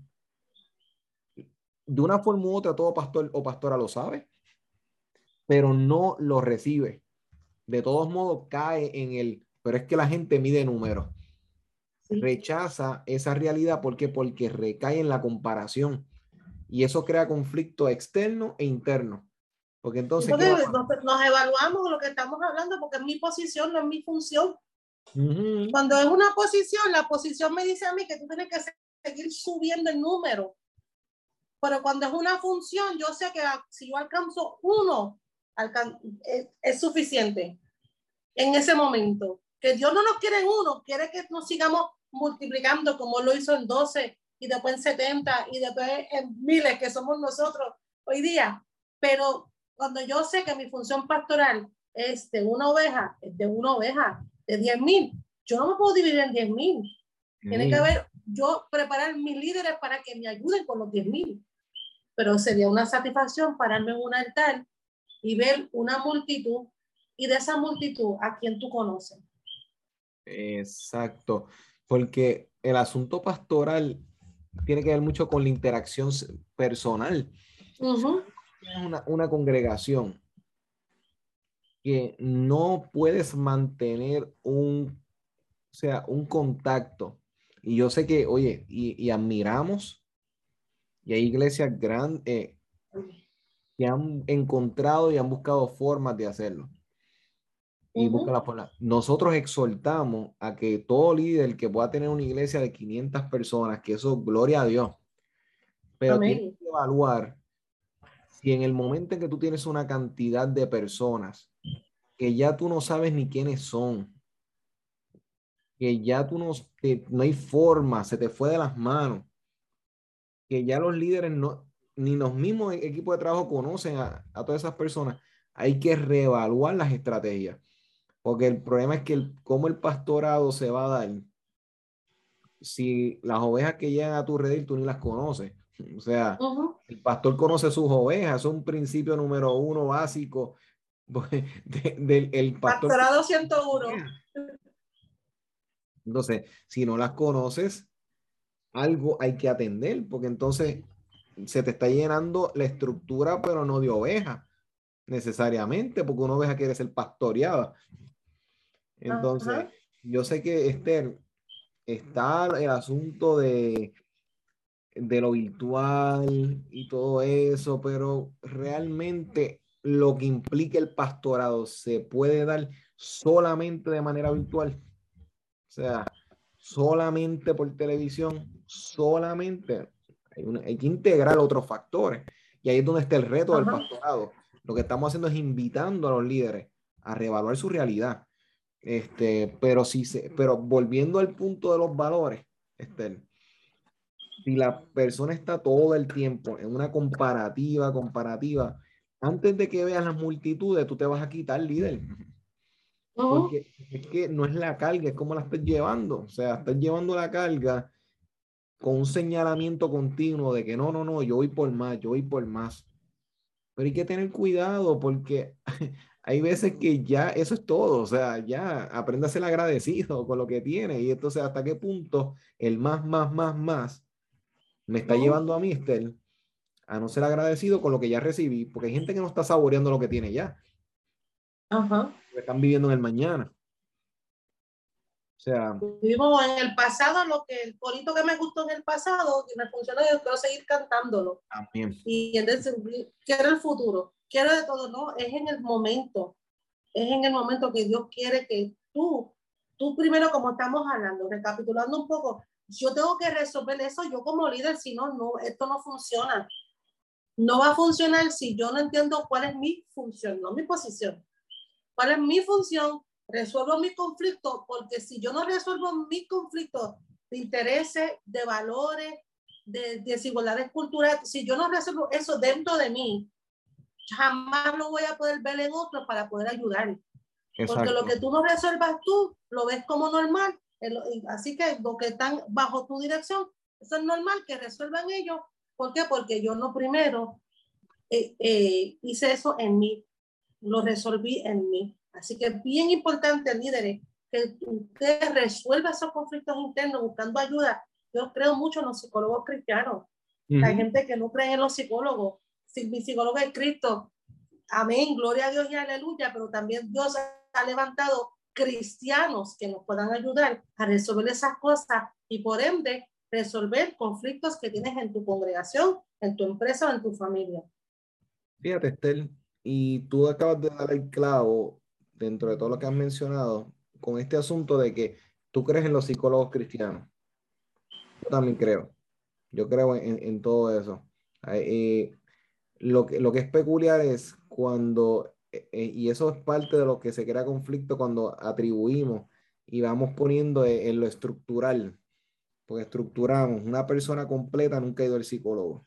Speaker 1: de una forma u otra, todo pastor o pastora lo sabe, pero no lo recibe. De todos modos, cae en el, pero es que la gente mide números rechaza esa realidad. ¿Por qué? Porque recae en la comparación. Y eso crea conflicto externo e interno. Porque entonces...
Speaker 2: nos, evaluamos lo que estamos hablando porque es mi posición, no es mi función. Cuando es una posición, la posición me dice a mí que tú tienes que seguir subiendo el número. Pero cuando es una función, yo sé que si yo alcanzo uno, es, es suficiente en ese momento. Que Dios no nos quiere en uno, quiere que nos sigamos multiplicando como lo hizo en 12 y después en 70 y después en miles que somos nosotros hoy día. Pero cuando yo sé que mi función pastoral este, una oveja, de una oveja de 10 mil. Yo no me puedo dividir en 10 mil. Tiene que haber, yo preparar mis líderes para que me ayuden con los 10 mil. Pero sería una satisfacción pararme en un altar y ver una multitud y de esa multitud a quien tú conoces.
Speaker 1: Exacto, porque el asunto pastoral tiene que ver mucho con la interacción personal. una, una congregación que no puedes mantener un, o sea, un contacto. Y yo sé que, oye, y, admiramos, y hay iglesias grandes eh, que han encontrado y han buscado formas de hacerlo. Y buscan la. Nosotros exhortamos a que todo líder que pueda tener una iglesia de 500 personas, que eso, gloria a Dios, pero tiene que evaluar si en el momento en que tú tienes una cantidad de personas que ya tú no sabes ni quiénes son, que ya tú no, no hay forma, se te fue de las manos, que ya los líderes no, ni los mismos equipos de trabajo conocen a, todas esas personas, hay que reevaluar las estrategias. Porque el problema es que el, cómo el pastorado se va a dar si las ovejas que llegan a tu redil tú ni las conoces. O sea, el pastor conoce sus ovejas, es un principio número uno básico (laughs) del el pastor.
Speaker 2: Pastorado 101.
Speaker 1: Entonces, si no las conoces, algo hay que atender, porque entonces se te está llenando la estructura, pero no de oveja, necesariamente, porque una oveja quiere ser pastoreada. Entonces, yo sé que Esther, está el asunto de de lo virtual y todo eso, pero realmente lo que implica el pastorado se puede dar solamente de manera virtual. O sea, solamente por televisión, solamente. Hay, que integrar otros factores. Y ahí es donde está el reto del pastorado. Lo que estamos haciendo es invitando a los líderes a reevaluar su realidad. Este, pero si se, pero volviendo al punto de los valores, Estel, si la persona está todo el tiempo en una comparativa, comparativa, antes de que veas las multitudes, tú te vas a quitar líder. Porque es que no es la carga, es como la estás llevando. O sea, estás llevando la carga con un señalamiento continuo de que no, no, no, yo voy por más, yo voy por más. Pero hay que tener cuidado porque (laughs) hay veces que ya eso es todo. O sea, ya aprende a ser agradecido con lo que tiene. Y entonces, ¿hasta qué punto el más, más, más, más me está llevando a mí, Estel, a no ser agradecido con lo que ya recibí, porque hay gente que no está saboreando lo que tiene ya. Ajá. Están viviendo en el mañana. O sea.
Speaker 2: Vivimos en el pasado, lo que el corito que me gustó en el pasado, que me funcionó, yo quiero seguir cantándolo. También. Y entonces, quiero el futuro, quiero de todo, no, es en el momento. Es en el momento que Dios quiere que tú, tú primero, como estamos hablando, recapitulando un poco, yo tengo que resolver eso yo como líder, si no, no, esto no funciona. No va a funcionar si yo no entiendo cuál es mi función, no mi posición. ¿Cuál es mi función? Resuelvo mi conflicto, porque si yo no resuelvo mi conflicto de intereses, de valores, de, desigualdades culturales, si yo no resuelvo eso dentro de mí, jamás lo voy a poder ver en otros para poder ayudar. Porque lo que tú no resuelvas tú, lo ves como normal Así que lo que están bajo tu dirección, eso es normal que resuelvan ellos. ¿Por qué? Porque yo no primero eh, eh, hice eso en mí, lo resolví en mí. Así que es bien importante, líderes, que usted resuelva esos conflictos internos buscando ayuda. Yo creo mucho en los psicólogos cristianos. Hay gente que no cree en los psicólogos. Mi psicólogo es Cristo, amén, gloria a Dios y aleluya, pero también Dios ha levantado cristianos que nos puedan ayudar a resolver esas cosas y por ende resolver conflictos que tienes en tu congregación, en tu empresa o en tu familia.
Speaker 1: Fíjate, Estel, y tú acabas de dar el clavo dentro de todo lo que has mencionado con este asunto de que tú crees en los psicólogos cristianos. Yo también creo. Yo creo en, en todo eso. Eh, lo, que, lo que es peculiar es cuando eh, eh, y eso es parte de lo que se crea conflicto cuando atribuimos y vamos poniendo e, en lo estructural, porque estructuramos, una persona completa nunca ha ido al psicólogo.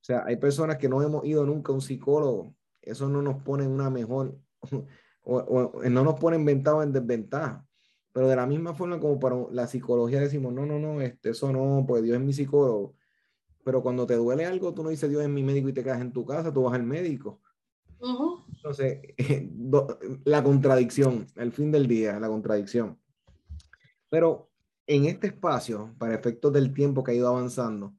Speaker 1: O sea, hay personas que no hemos ido nunca a un psicólogo, eso no nos pone en una mejor (laughs) no nos ponen ventaja en desventaja. Pero de la misma forma como para la psicología decimos, no, no, no, este, eso no, pues Dios es mi psicólogo. Pero cuando te duele algo, tú no dices Dios es mi médico y te quedas en tu casa, tú vas al médico. Entonces, (laughs) la contradicción, el fin del día, la contradicción. Pero en este espacio, para efectos del tiempo que ha ido avanzando,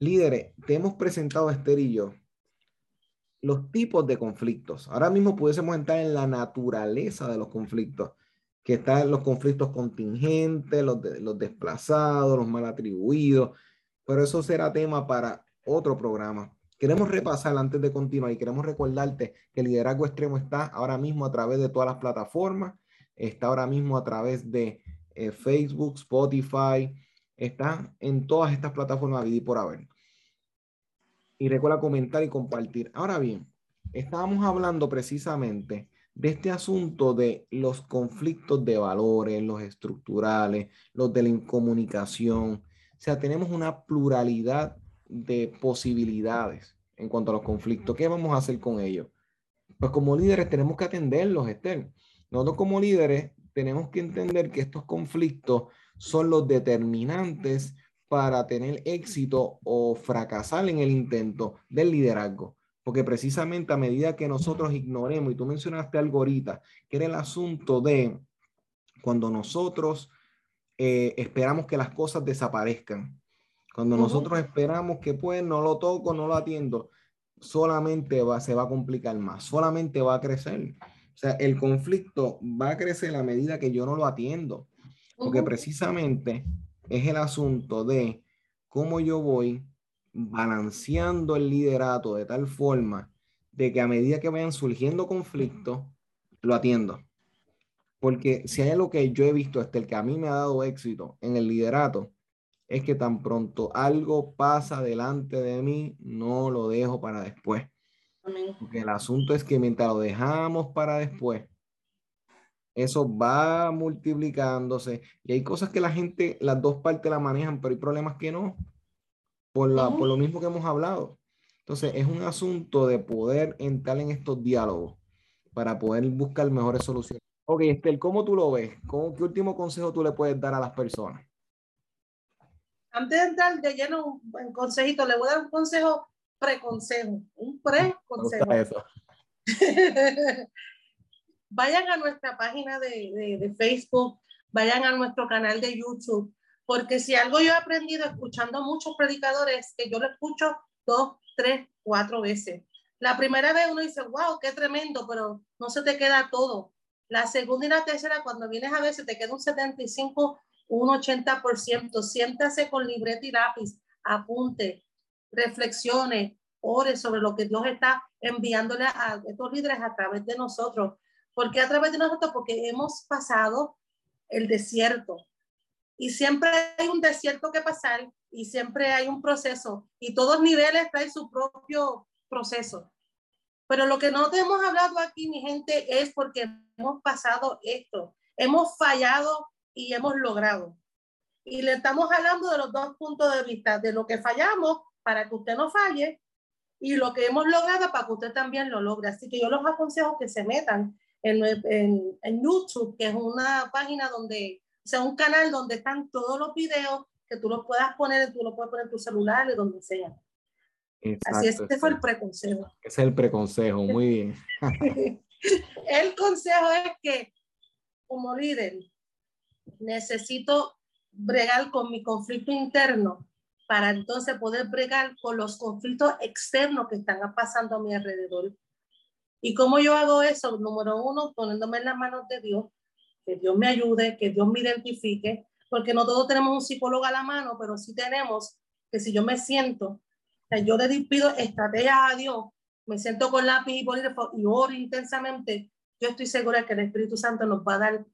Speaker 1: líderes, te hemos presentado, Esther y yo, los tipos de conflictos. Ahora mismo pudiésemos entrar en la naturaleza de los conflictos, que están los conflictos contingentes, los, los desplazados, los mal atribuidos, pero eso será tema para otro programa. Queremos repasar antes de continuar y queremos recordarte que el liderazgo extremo está ahora mismo a través de todas las plataformas, está ahora mismo a través de eh, Facebook, Spotify, está en todas estas plataformas y por haber. Y recuerda comentar y compartir. Ahora bien, estábamos hablando precisamente de este asunto de los conflictos de valores, los estructurales, los de la incomunicación. O sea, tenemos una pluralidad de posibilidades en cuanto a los conflictos. ¿Qué vamos a hacer con ellos? Pues como líderes tenemos que atenderlos, Esther. Nosotros como líderes tenemos que entender que estos conflictos son los determinantes para tener éxito o fracasar en el intento del liderazgo. Porque precisamente a medida que nosotros ignoremos, y tú mencionaste algo ahorita, que era el asunto de cuando nosotros eh, esperamos que las cosas desaparezcan, cuando nosotros esperamos que pues no lo toco, no lo atiendo, solamente va, se va a complicar más, solamente va a crecer. O sea, el conflicto va a crecer a medida que yo no lo atiendo, porque precisamente es el asunto de cómo yo voy balanceando el liderato de tal forma de que a medida que vayan surgiendo conflictos, lo atiendo. Porque si hay algo que yo he visto, este, el que a mí me ha dado éxito en el liderato, es que tan pronto algo pasa delante de mí, no lo dejo para después. Porque el asunto es que mientras lo dejamos para después, eso va multiplicándose y hay cosas que la gente, las dos partes la manejan, pero hay problemas que no por, la, por lo mismo que hemos hablado. Entonces, es un asunto de poder entrar en estos diálogos para poder buscar mejores soluciones. Ok, Estel, ¿cómo tú lo ves? ¿Cómo, ¿Qué último consejo tú le puedes dar a las personas?
Speaker 2: Antes de entrar de lleno en consejito, le voy a dar un consejo preconsejo, un preconsejo. (laughs) vayan a nuestra página de, de, de Facebook, vayan a nuestro canal de YouTube, porque si algo yo he aprendido escuchando a muchos predicadores, que yo lo escucho dos, tres, cuatro veces. La primera vez uno dice, wow, qué tremendo, pero no se te queda todo. La segunda y la tercera, cuando vienes a ver, te queda un 75, un 80%. Siéntase con libreta y lápiz, apunte, reflexione, ore sobre lo que Dios está enviándole a estos líderes a través de nosotros. ¿Por qué a través de nosotros? Porque hemos pasado el desierto, y siempre hay un desierto que pasar y siempre hay un proceso y todos niveles traen su propio proceso. Pero lo que no te hemos hablado aquí, mi gente, es porque hemos pasado esto, hemos fallado y hemos logrado. Y le estamos hablando de los dos puntos de vista, de lo que fallamos para que usted no falle y lo que hemos logrado para que usted también lo logre. Así que yo los aconsejo que se metan en, en, en YouTube, que es una página donde o sea, un canal donde están todos los videos que tú los puedas poner, tú lo puedes poner en tu celular, de donde sea. Así es, este fue el preconsejo.
Speaker 1: Ese es el preconsejo, muy bien. (laughs)
Speaker 2: el consejo es que como líder necesito bregar con mi conflicto interno para entonces poder bregar con los conflictos externos que están pasando a mi alrededor. ¿Y cómo yo hago eso? Número uno, poniéndome en las manos de Dios, que Dios me ayude, que Dios me identifique, porque no todos tenemos un psicólogo a la mano, pero sí tenemos que si yo me siento, yo le pido estrategias a Dios, me siento con lápiz y bolígrafo y oro intensamente, yo estoy segura que el Espíritu Santo nos va a dar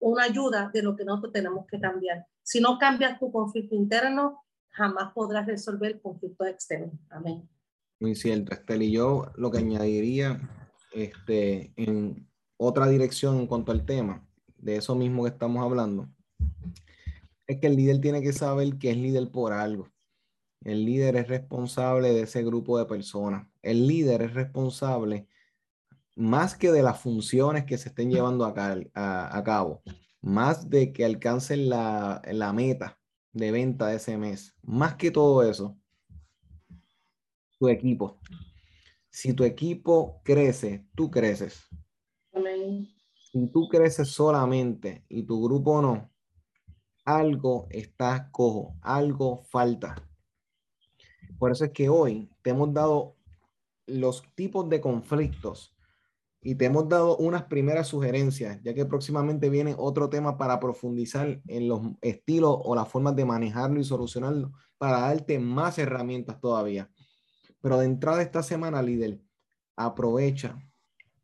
Speaker 2: una ayuda de lo que nosotros tenemos que cambiar. Si no cambias tu conflicto interno, jamás podrás resolver el conflicto externo. Amén.
Speaker 1: Muy cierto, Estel. Y yo lo que añadiría este, en otra dirección en cuanto al tema de eso mismo que estamos hablando, es que el líder tiene que saber que es líder por algo. El líder es responsable de ese grupo de personas. El líder es responsable más que de las funciones que se estén llevando a, a, cabo, más de que alcancen la, la meta de venta de ese mes, más que todo eso, tu equipo. Si tu equipo crece, tú creces. Si tú creces solamente y tu grupo no, algo está cojo, algo falta. Por eso es que hoy te hemos dado los tipos de conflictos y te hemos dado unas primeras sugerencias, ya que próximamente viene otro tema para profundizar en los estilos o las formas de manejarlo y solucionarlo para darte más herramientas todavía. Pero de entrada esta semana, líder, aprovecha,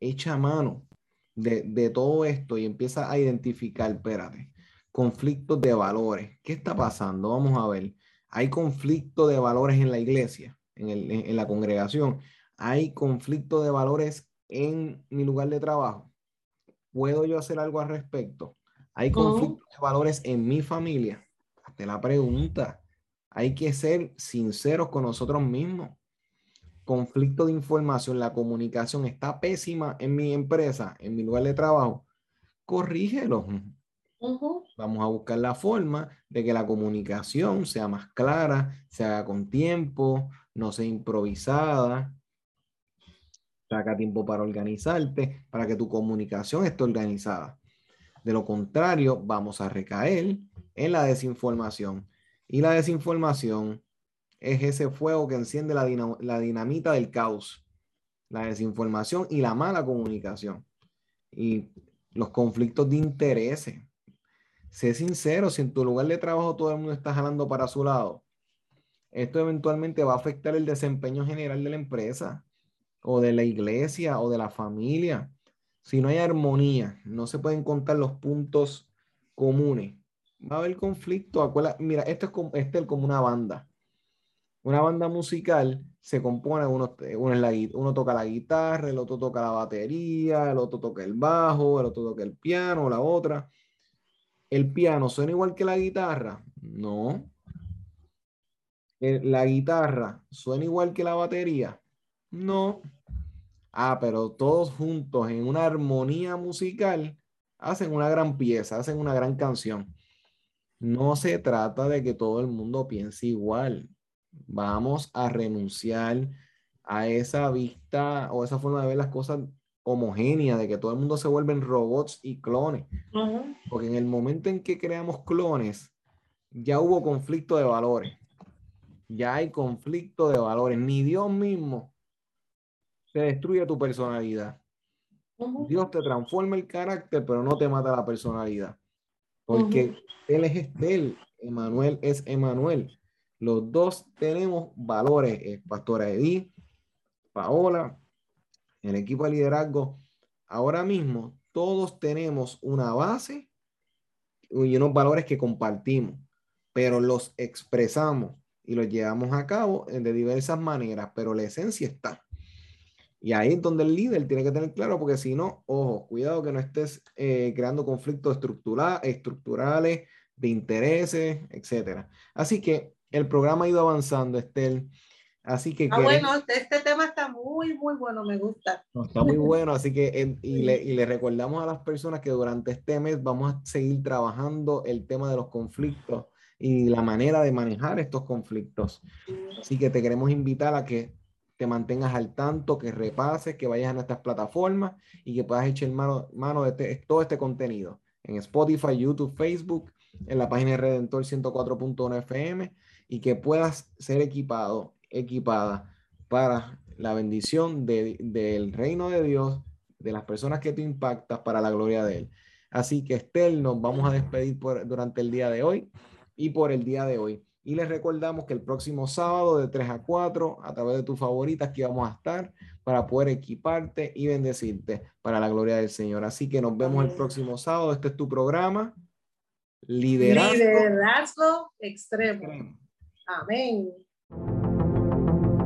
Speaker 1: echa mano de, todo esto y empieza a identificar, espérate, conflictos de valores. ¿Qué está pasando? Vamos a ver. Hay conflicto de valores en la iglesia, en, el, en, la congregación. Hay conflicto de valores en mi lugar de trabajo. ¿Puedo yo hacer algo al respecto? Hay conflicto de valores en mi familia. Hazte la pregunta. Hay que ser sinceros con nosotros mismos. Conflicto de información, la comunicación está pésima en mi empresa, en mi lugar de trabajo. Corrígelo Vamos a buscar la forma de que la comunicación sea más clara, se haga con tiempo, no sea improvisada. Saca tiempo para organizarte, para que tu comunicación esté organizada. De lo contrario, vamos a recaer en la desinformación. Y la desinformación es ese fuego que enciende la, la dinamita del caos. La desinformación y la mala comunicación. Y los conflictos de intereses sé sincero, si en tu lugar de trabajo todo el mundo está jalando para su lado, esto eventualmente va a afectar el desempeño general de la empresa o de la iglesia o de la familia. Si no hay armonía, no se pueden contar los puntos comunes. Va a haber conflicto. Mira, esto es como, este es como una banda. Una banda musical se compone, uno, uno, uno toca la guitarra, el otro toca la batería, el otro toca el bajo, el otro toca el piano, la otra ¿El piano suena igual que la guitarra? No. ¿La guitarra suena igual que la batería? No. Ah, pero todos juntos en una armonía musical hacen una gran pieza, hacen una gran canción. No se trata de que todo el mundo piense igual. Vamos a renunciar a esa vista o esa forma de ver las cosas homogénea, de que todo el mundo se vuelven robots y clones. Porque en el momento en que creamos clones, ya hubo conflicto de valores. Ya hay conflicto de valores. Ni Dios mismo se destruye tu personalidad. Dios te transforma el carácter, pero no te mata la personalidad. Porque Él es Estel, Emanuel es Emanuel. Los dos tenemos valores, eh, Pastora Edith, Paola, el equipo de liderazgo, ahora mismo todos tenemos una base y unos valores que compartimos, pero los expresamos y los llevamos a cabo de diversas maneras, pero la esencia está. Y ahí es donde el líder tiene que tener claro, porque si no, ojo, cuidado que no estés eh, creando conflictos estructurales, de intereses, etcétera. Así que el programa ha ido avanzando, Estel. Así que...
Speaker 2: Ah, bueno, este tema está muy, muy bueno, me gusta.
Speaker 1: está muy bueno, así que y, le, y, le, recordamos a las personas que durante este mes vamos a seguir trabajando el tema de los conflictos y la manera de manejar estos conflictos. Así que te queremos invitar a que te mantengas al tanto, que repases, que vayas a nuestras plataformas y que puedas echar mano, mano de este, todo este contenido en Spotify, YouTube, Facebook, en la página de Redentor 104.1 FM y que puedas ser equipado equipada para la bendición del reino de Dios, de las personas que tú impactas para la gloria de Él. Así que Estel, nos vamos a despedir por, durante el día de hoy y por el día de hoy. Y les recordamos que el próximo sábado de 3 a 4, a través de tus favoritas, que vamos a estar para poder equiparte y bendecirte para la gloria del Señor. Así que nos vemos el próximo sábado. Este es tu programa.
Speaker 2: Liderazgo, Liderazgo extremo. Amén.